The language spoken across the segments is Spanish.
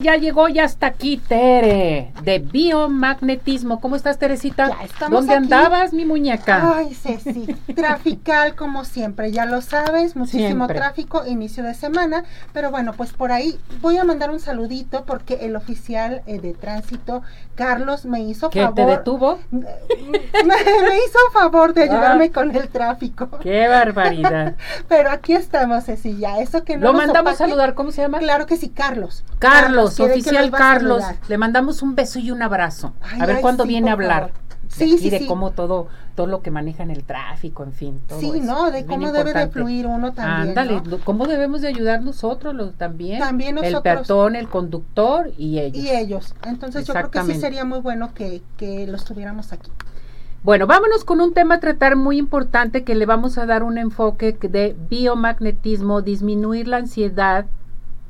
Ya llegó, ya está aquí Tere, de biomagnetismo. ¿Cómo estás, Teresita? Ya estamos ¿Dónde aquí. andabas, mi muñeca? Ay, Ceci, trafical como siempre, ya lo sabes, muchísimo Siempre. tráfico, inicio de semana, pero bueno, pues por ahí voy a mandar un saludito porque el oficial eh, de tránsito, Carlos, me hizo ¿Qué favor. te detuvo? me, me hizo favor de ayudarme Ah. con el tráfico. ¡Qué barbaridad! Pero aquí estamos, Ceci, ya, eso que no Lo nos mandamos a saludar, ¿cómo se llama? Claro que sí, Carlos. Carlos, lo oficial a Carlos. Le mandamos un beso y un abrazo. Ay, a ver ay, cuándo sí, viene a hablar. favor. de Sí, sí, de sí. cómo todo, todo lo que maneja en el tráfico, en fin. Todo Sí, eso. ¿no? De cómo debe de fluir uno también. Ándale, ¿no? ¿cómo debemos de ayudar nosotros los, también? También El nosotros. peatón, el conductor y ellos. Y ellos. Entonces yo creo que sí sería muy bueno que, que los tuviéramos aquí. Bueno, vámonos con un tema a tratar muy importante que le vamos a dar un enfoque de biomagnetismo, disminuir la ansiedad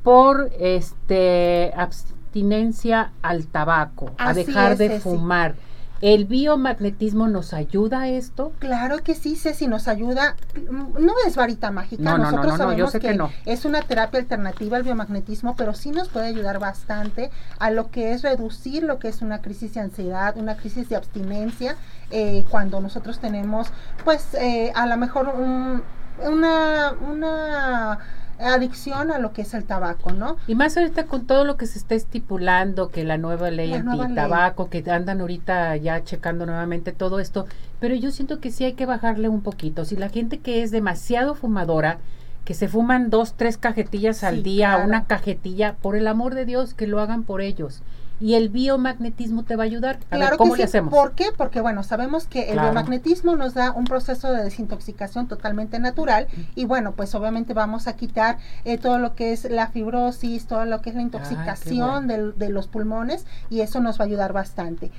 por este abstinencia al tabaco, a dejar es, de Ceci. fumar. ¿El biomagnetismo nos ayuda a esto? Claro que sí, Ceci, nos ayuda. mm, No es varita mágica. No, no, no, Nosotros no, no, yo sabemos sé que no. es una terapia alternativa al biomagnetismo, pero sí nos puede ayudar bastante a lo que es reducir lo que es una crisis de ansiedad, una crisis de abstinencia, eh, cuando nosotros tenemos, pues, eh, a lo mejor un- una, una adicción a lo que es el tabaco, ¿no? Y más ahorita con todo lo que se está estipulando, que la nueva ley anti-tabaco, que andan ahorita ya checando nuevamente todo esto, pero yo siento que sí hay que bajarle un poquito. Si la gente que es demasiado fumadora, que se fuman dos, tres cajetillas al día, claro. una cajetilla, por el amor de Dios, que lo hagan por ellos. Y el biomagnetismo te va a ayudar. A ver, Claro ¿cómo que le sí. hacemos? ¿Por qué? Porque bueno, sabemos que el Claro. biomagnetismo nos da un proceso de desintoxicación totalmente natural y bueno, pues obviamente vamos a quitar eh, todo lo que es la fibrosis, todo lo que es la intoxicación del- de los pulmones y eso nos va a ayudar bastante.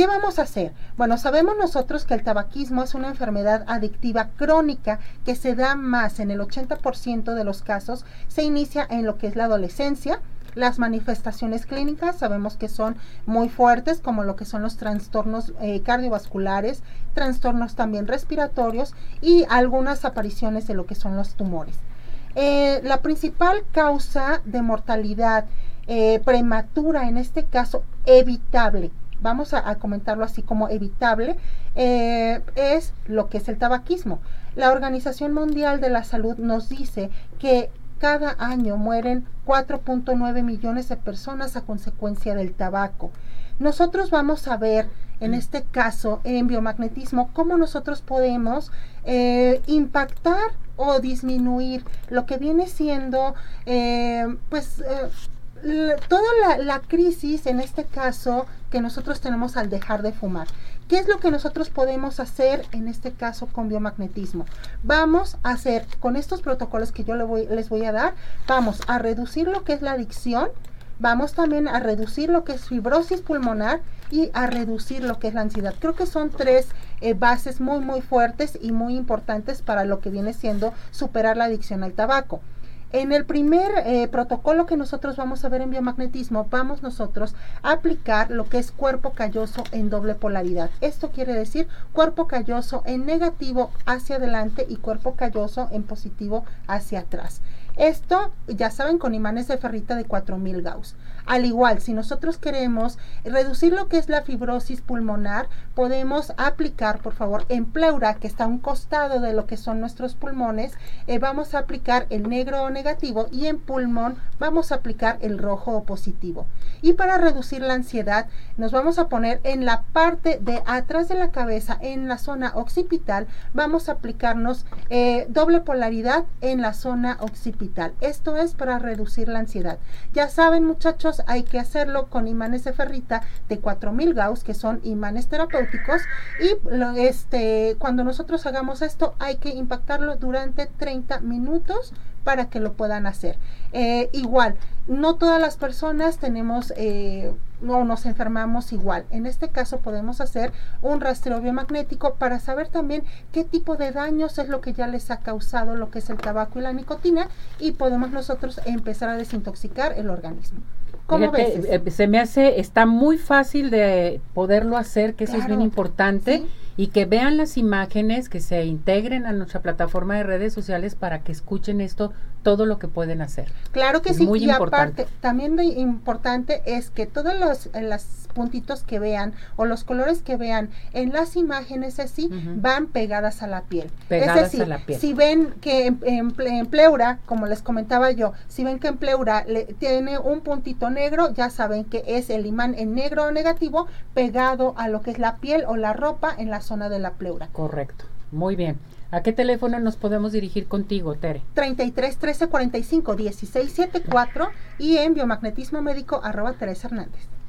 ¿Qué vamos a hacer? Bueno, sabemos nosotros que el tabaquismo es una enfermedad adictiva crónica que se da más en el 80% de los casos, se inicia en lo que es la adolescencia. Las manifestaciones clínicas sabemos que son muy fuertes, como lo que son los trastornos eh, cardiovasculares, trastornos también respiratorios y algunas apariciones de lo que son los tumores. Eh, la principal causa de mortalidad eh, prematura, en este caso evitable, vamos a, comentarlo así como evitable, eh, es lo que es el tabaquismo. La Organización Mundial de la Salud nos dice que cada año mueren 4.9 millones de personas a consecuencia del tabaco. Nosotros vamos a ver en este caso en biomagnetismo cómo nosotros podemos eh, impactar o disminuir lo que viene siendo eh, pues toda la, crisis en este caso que nosotros tenemos al dejar de fumar. ¿Qué es lo que nosotros podemos hacer en este caso con biomagnetismo? Vamos a hacer con estos protocolos que yo le voy- les voy a dar, vamos a reducir lo que es la adicción, vamos también a reducir lo que es fibrosis pulmonar y a reducir lo que es la ansiedad. Creo que son tres eh, bases muy muy fuertes y muy importantes para lo que viene siendo superar la adicción al tabaco. En el primer eh, protocolo que nosotros vamos a ver en biomagnetismo, vamos nosotros a aplicar lo que es cuerpo calloso en doble polaridad. Esto quiere decir cuerpo calloso en negativo hacia adelante y cuerpo calloso en positivo hacia atrás. Esto, ya saben, con imanes de ferrita de 4000 Gauss. Al igual, si nosotros queremos reducir lo que es la fibrosis pulmonar, podemos aplicar, por favor, en pleura, que está a un costado de lo que son nuestros pulmones, eh, vamos a aplicar el negro o negativo y en pulmón vamos a aplicar el rojo o positivo. Y para reducir la ansiedad, nos vamos a poner en la parte de atrás de la cabeza, en la zona occipital, vamos a aplicarnos eh, doble polaridad en la zona occipital. Esto es para reducir la ansiedad. Ya saben, muchachos, hay que hacerlo con imanes de ferrita de 4000 Gauss, que son imanes terapéuticos. Y este, cuando nosotros hagamos esto, hay que impactarlo durante 30 minutos para que lo puedan hacer. Eh, igual, no todas las personas tenemos eh, no nos enfermamos igual. En este caso podemos hacer un rastreo biomagnético para saber también qué tipo de daños es lo que ya les ha causado lo que es el tabaco y la nicotina y podemos nosotros empezar a desintoxicar el organismo. ¿Cómo Fíjate, ves? eh, se me hace, está muy fácil de poderlo hacer, que eso es bien importante, sí. y que vean las imágenes, que se integren a nuestra plataforma de redes sociales para que escuchen esto todo lo que pueden hacer. Claro que sí, muy y aparte, también lo importante es que todos los, los puntitos que vean o los colores que vean en las imágenes así van pegadas a la piel. Pegadas es decir, a la piel. si ven que en, pleura, como les comentaba yo, si ven que en pleura le, tiene un puntito negro, ya saben que es el imán en negro o negativo pegado a lo que es la piel o la ropa en la zona de la pleura. Correcto, muy bien. ¿A qué teléfono nos podemos dirigir contigo, Tere? 33 13 45 16 74 y en biomagnetismo médico arroba Teresa Hernández.